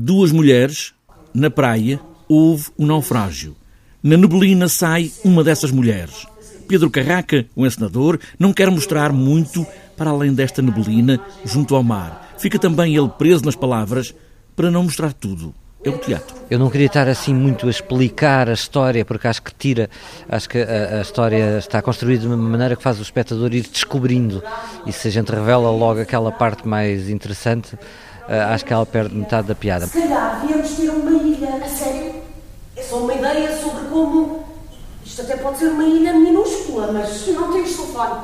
Duas mulheres, na praia, houve um naufrágio. Na neblina sai uma dessas mulheres. Pedro Carraca, o encenador, não quer mostrar muito para além desta neblina junto ao mar. Fica também ele preso nas palavras para não mostrar tudo. É o teatro. Eu não queria estar assim muito a explicar a história, porque acho que tira, acho que a, a, história está construída de uma maneira que faz o espectador ir descobrindo. E se a gente revela logo aquela parte mais interessante, uh, acho que ela perde metade da piada. Se calhar devíamos ter uma ilha, a sério. É só uma ideia sobre como. Isto até pode ser uma ilha minúscula, mas não temos telefone.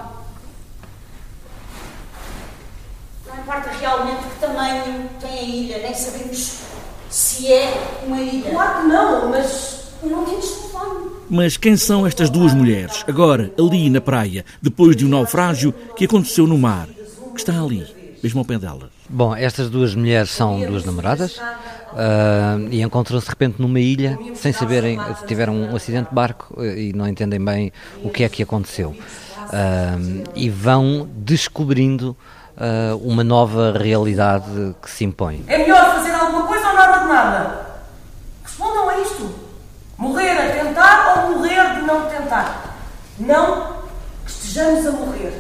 Não importa realmente que tamanho tem a ilha, nem sabemos se é uma ilha. Claro que não, mas não temos telefone. Mas quem são estas duas mulheres, agora, ali na praia, depois de um naufrágio que aconteceu no mar, que está ali, mesmo ao pé delas? Bom, estas duas mulheres são duas namoradas uh, e encontram-se de repente numa ilha sem saberem, tiveram um acidente de barco e não entendem bem o que é que aconteceu. Uh, e vão descobrindo uh, uma nova realidade que se impõe. É melhor fazer alguma coisa ou nada de nada? Respondam a isto. Morrer a tentar ou morrer de não tentar? Não que estejamos a morrer.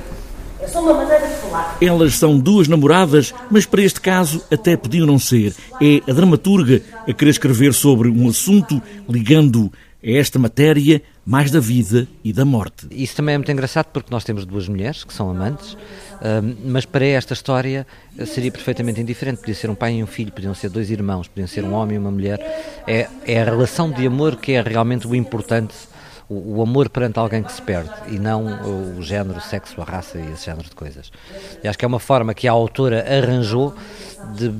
É só uma maneira de falar. Elas são duas namoradas, mas para este caso até podiam não ser. É a dramaturga a querer escrever sobre um assunto ligando a esta matéria mais da vida e da morte. Isso também é muito engraçado porque nós temos duas mulheres que são amantes, mas para esta história eh, seria perfeitamente indiferente. Podia ser um pai e um filho, podiam ser dois irmãos, podiam ser um homem e uma mulher. É, é a relação de amor que é realmente o importante o, amor perante alguém que se perde e não o, género, o sexo, a raça e esse género de coisas. E acho que é uma forma que a autora arranjou de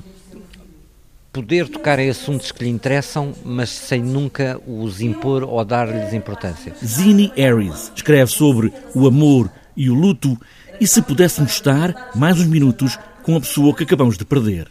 poder tocar em assuntos que lhe interessam, mas sem nunca os impor ou dar-lhes importância. Zini Harris escreve sobre o amor e o luto e se pudéssemos estar mais uns minutos com a pessoa que acabamos de perder.